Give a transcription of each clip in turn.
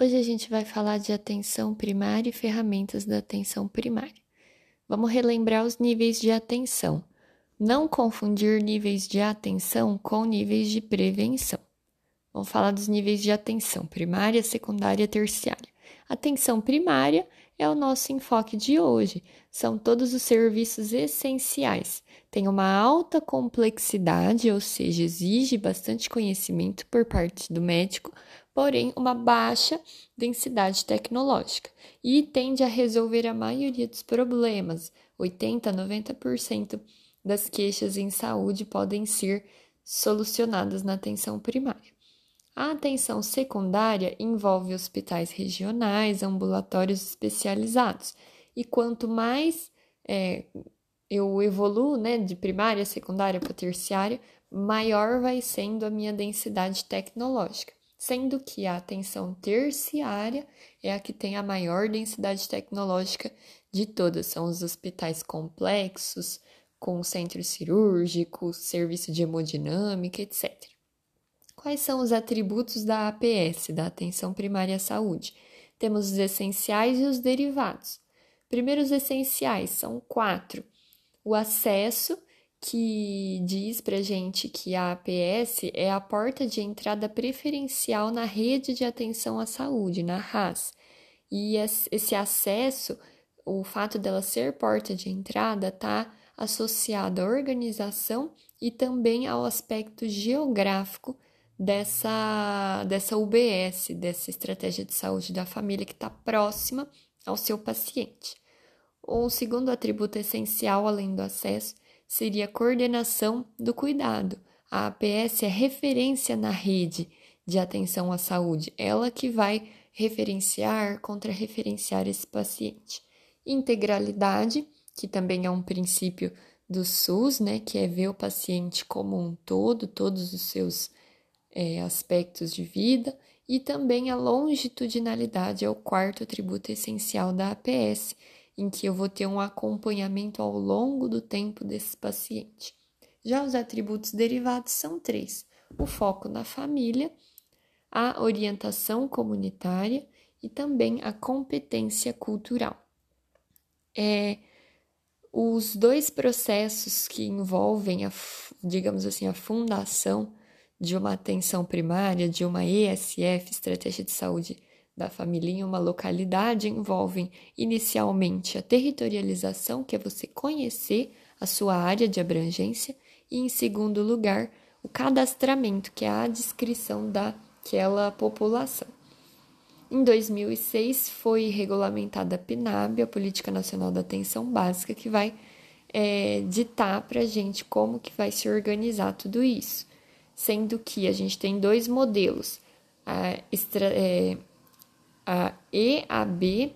Hoje a gente vai falar de atenção primária e ferramentas da atenção primária. Vamos relembrar os níveis de atenção. Não confundir níveis de atenção com níveis de prevenção. Vamos falar dos níveis de atenção primária, secundária e terciária. Atenção primária é o nosso enfoque de hoje. São todos os serviços essenciais. Tem uma alta complexidade, ou seja, exige bastante conhecimento por parte do médico, porém uma baixa densidade tecnológica e tende a resolver a maioria dos problemas. 80 a 90% das queixas em saúde podem ser solucionadas na atenção primária. A atenção secundária envolve hospitais regionais, ambulatórios especializados. E quanto mais é, eu evoluo né, de primária, secundária para terciária, maior vai sendo a minha densidade tecnológica. Sendo que a atenção terciária é a que tem a maior densidade tecnológica de todas. São os hospitais complexos, com centro cirúrgico, serviço de hemodinâmica, etc. Quais são os atributos da APS, da Atenção Primária à Saúde? Temos os essenciais e os derivados. Primeiro, os essenciais são quatro. O acesso, que diz para gente que a APS é a porta de entrada preferencial na rede de atenção à saúde, na RAS. E esse acesso, o fato dela ser porta de entrada, está associado à organização e também ao aspecto geográfico dessa, dessa UBS, dessa estratégia de saúde da família que está próxima ao seu paciente. O segundo atributo essencial, além do acesso, seria coordenação do cuidado. A APS é referência na rede de atenção à saúde, ela que vai referenciar, contra-referenciar esse paciente. Integralidade, que também é um princípio do SUS, né, que é ver o paciente como um todo, todos os seus é, aspectos de vida, e também a longitudinalidade é o quarto atributo essencial da APS, em que eu vou ter um acompanhamento ao longo do tempo desse paciente. Já os atributos derivados são três: o foco na família, a orientação comunitária e também a competência cultural. É, os dois processos que envolvem, a, digamos assim, a fundação de uma atenção primária, de uma ESF, Estratégia de Saúde da Família, em uma localidade envolvem inicialmente a territorialização, que é você conhecer a sua área de abrangência, e em segundo lugar, o cadastramento, que é a descrição daquela população. Em 2006 foi regulamentada a PNAB, a Política Nacional da Atenção Básica, que vai é, ditar para a gente como que vai se organizar tudo isso sendo que a gente tem dois modelos, a, extra, é, a EAB,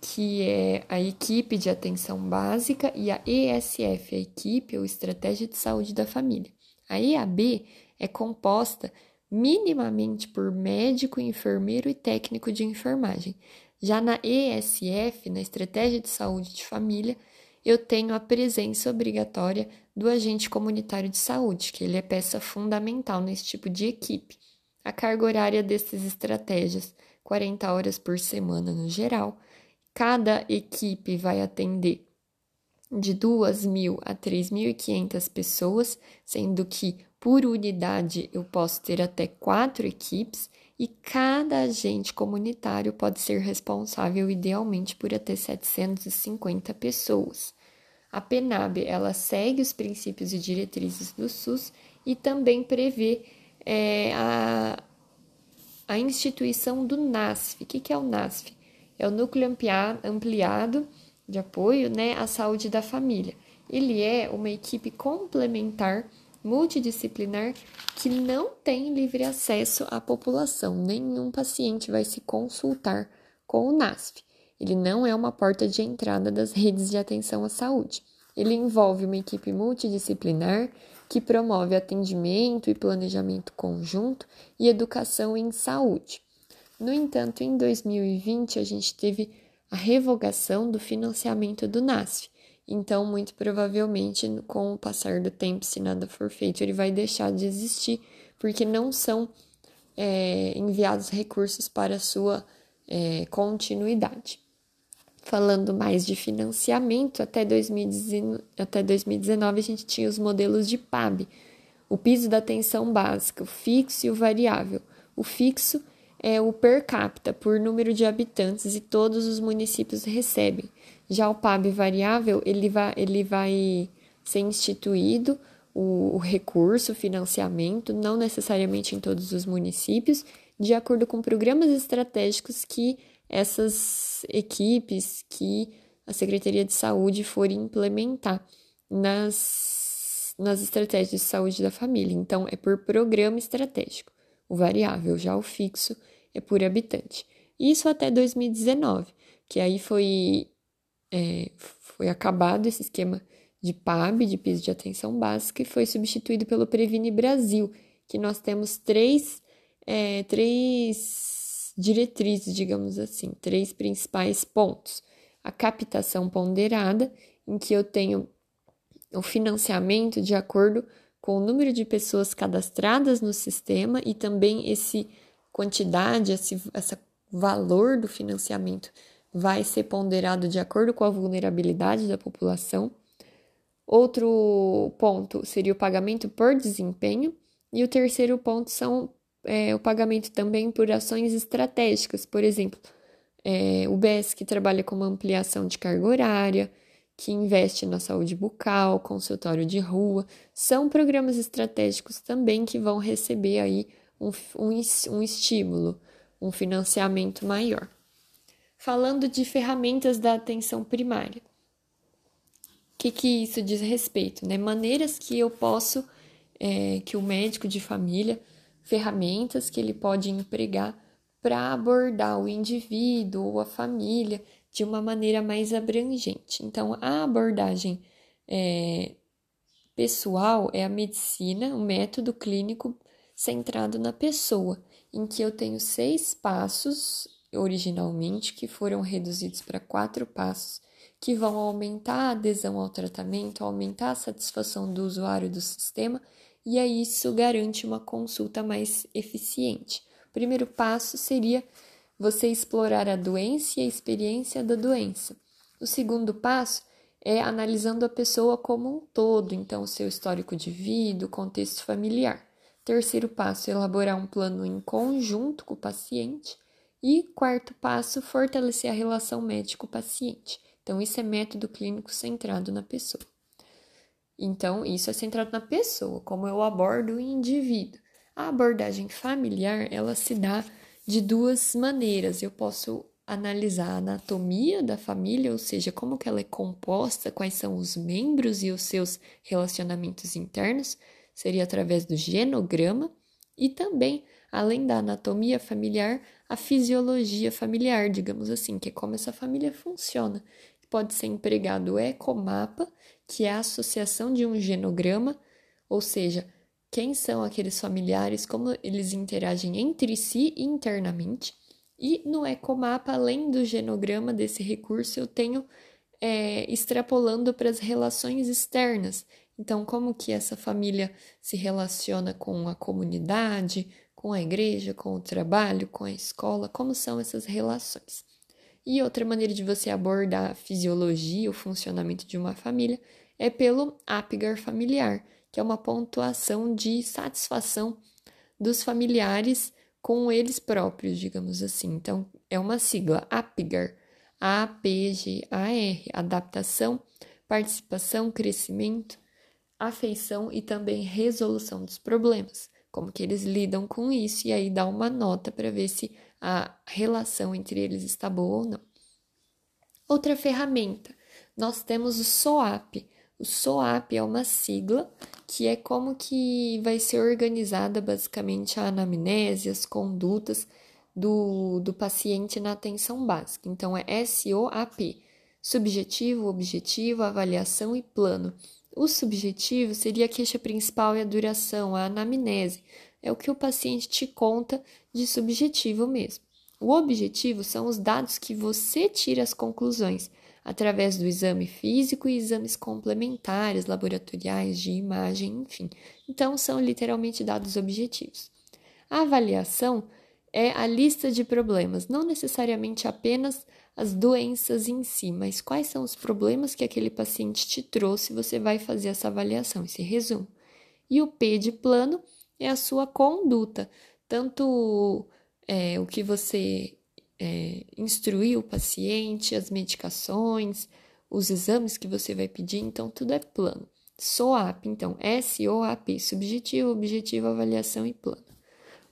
que é a equipe de atenção básica, e a ESF, a equipe ou estratégia de saúde da família. A EAB é composta minimamente por médico, enfermeiro e técnico de enfermagem. Já na ESF, na estratégia de saúde de família, eu tenho a presença obrigatória do agente comunitário de saúde, que ele é peça fundamental nesse tipo de equipe. A carga horária dessas estratégias, 40 horas por semana no geral. Cada equipe vai atender de 2.000 a 3.500 pessoas, sendo que por unidade eu posso ter até quatro equipes e cada agente comunitário pode ser responsável idealmente por até 750 pessoas. A PNAB ela segue os princípios e diretrizes do SUS e também prevê é, a, a instituição do NASF. O que, é o NASF? É o Núcleo Ampliado de Apoio né, à Saúde da Família. Ele é uma equipe complementar multidisciplinar que não tem livre acesso à população. Nenhum paciente vai se consultar com o NASF. Ele não é uma porta de entrada das redes de atenção à saúde. Ele envolve uma equipe multidisciplinar que promove atendimento e planejamento conjunto e educação em saúde. No entanto, em 2020, a gente teve a revogação do financiamento do NASF. Então, muito provavelmente, com o passar do tempo, se nada for feito, ele vai deixar de existir, porque não são é, enviados recursos para sua é, continuidade. Falando mais de financiamento, até 2019, até 2019 a gente tinha os modelos de PAB, o piso da atenção básica, o fixo e o variável. O fixo é o per capita, por número de habitantes, e todos os municípios recebem. Já o PAB variável, ele vai, ele vai ser instituído o, o recurso, o financiamento, não necessariamente em todos os municípios, de acordo com programas estratégicos que essas equipes, que a Secretaria de Saúde for implementar nas, nas estratégias de saúde da família. Então, é por programa estratégico, o variável, já o fixo é por habitante. Isso até 2019, que aí foi, é, foi acabado esse esquema de PAB, de piso de atenção básica, e foi substituído pelo Previne Brasil, que nós temos três, é, três diretrizes, digamos assim, três principais pontos. A captação ponderada, em que eu tenho o financiamento de acordo com o número de pessoas cadastradas no sistema e também esse quantidade, esse essa valor do financiamento vai ser ponderado de acordo com a vulnerabilidade da população. Outro ponto seria o pagamento por desempenho, e o terceiro ponto são é, o pagamento também por ações estratégicas, por exemplo, é, o BES que trabalha com uma ampliação de carga horária, que investe na saúde bucal, consultório de rua, são programas estratégicos também que vão receber aí um, um, um estímulo, um financiamento maior. Falando de ferramentas da atenção primária que, que isso diz respeito, né? Maneiras que eu posso, é, que o médico de família, ferramentas que ele pode empregar para abordar o indivíduo ou a família de uma maneira mais abrangente. Então, a abordagem é, pessoal é a medicina, o método clínico centrado na pessoa, em que eu tenho seis passos originalmente que foram reduzidos para quatro passos que vão aumentar a adesão ao tratamento, aumentar a satisfação do usuário do sistema, e aí isso garante uma consulta mais eficiente. O primeiro passo seria você explorar a doença e a experiência da doença. O segundo passo é analisando a pessoa como um todo, então o seu histórico de vida, o contexto familiar. Terceiro passo, elaborar um plano em conjunto com o paciente. E quarto passo, fortalecer a relação médico-paciente. Então, isso é método clínico centrado na pessoa. Então, isso é centrado na pessoa, como eu abordo o indivíduo. A abordagem familiar, ela se dá de duas maneiras. Eu posso analisar a anatomia da família, ou seja, como que ela é composta, quais são os membros e os seus relacionamentos internos, seria através do genograma, e também, além da anatomia familiar, a fisiologia familiar, digamos assim, que é como essa família funciona pode ser empregado o ecomapa, que é a associação de um genograma, ou seja, quem são aqueles familiares, como eles interagem entre si internamente. E no ecomapa, além do genograma desse recurso, eu tenho é, extrapolando para as relações externas. Então, como que essa família se relaciona com a comunidade, com a igreja, com o trabalho, com a escola, como são essas relações. E outra maneira de você abordar a fisiologia, o funcionamento de uma família, é pelo APGAR familiar, que é uma pontuação de satisfação dos familiares com eles próprios, digamos assim. Então, é uma sigla APGAR, A-P-G-A-R, adaptação, participação, crescimento, afeição e também resolução dos problemas. Como que eles lidam com isso e aí dá uma nota para ver se a relação entre eles está boa ou não. Outra ferramenta, nós temos o SOAP. O SOAP é uma sigla que é como que vai ser organizada basicamente a anamnese, as condutas do, do paciente na atenção básica. Então, é SOAP, subjetivo, objetivo, avaliação e plano. O subjetivo seria a queixa principal e a duração, a anamnese, é o que o paciente te conta de subjetivo mesmo. O objetivo são os dados que você tira as conclusões através do exame físico e exames complementares, laboratoriais, de imagem, enfim. Então, são literalmente dados objetivos. A avaliação é a lista de problemas, não necessariamente apenas as doenças em si, mas quais são os problemas que aquele paciente te trouxe, você vai fazer essa avaliação, esse resumo. E o P de plano é a sua conduta, tanto é, o que você é, instruir o paciente, as medicações, os exames que você vai pedir, então tudo é plano. SOAP, então, S-O-A-P, subjetivo, objetivo, avaliação e plano.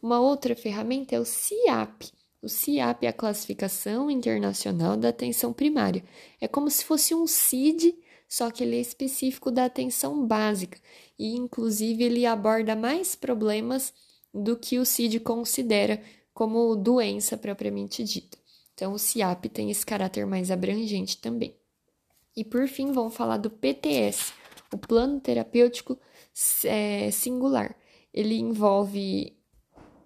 Uma outra ferramenta é o CIAP. O CIAP é a Classificação Internacional da Atenção Primária. É como se fosse um CID, só que ele é específico da atenção básica e, inclusive, ele aborda mais problemas do que o CID considera como doença propriamente dita. Então, o CIAP tem esse caráter mais abrangente também. E por fim, vamos falar do PTS, o Plano Terapêutico é, Singular. Ele envolve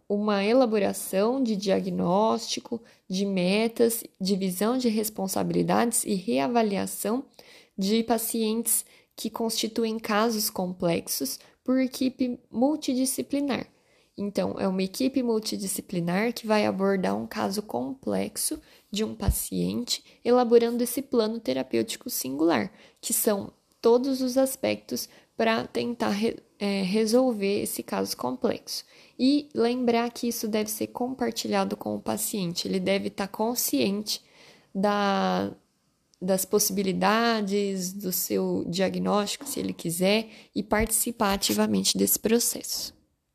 uma elaboração de diagnóstico, de metas, divisão de responsabilidades e reavaliação de pacientes que constituem casos complexos por equipe multidisciplinar então, é uma equipe multidisciplinar que vai abordar um caso complexo de um paciente, elaborando esse plano terapêutico singular, que são todos os aspectos para tentar re, é, resolver esse caso complexo. E lembrar que isso deve ser compartilhado com o paciente, ele deve estar tá consciente da, das possibilidades do seu diagnóstico, se ele quiser, e participar ativamente desse processo.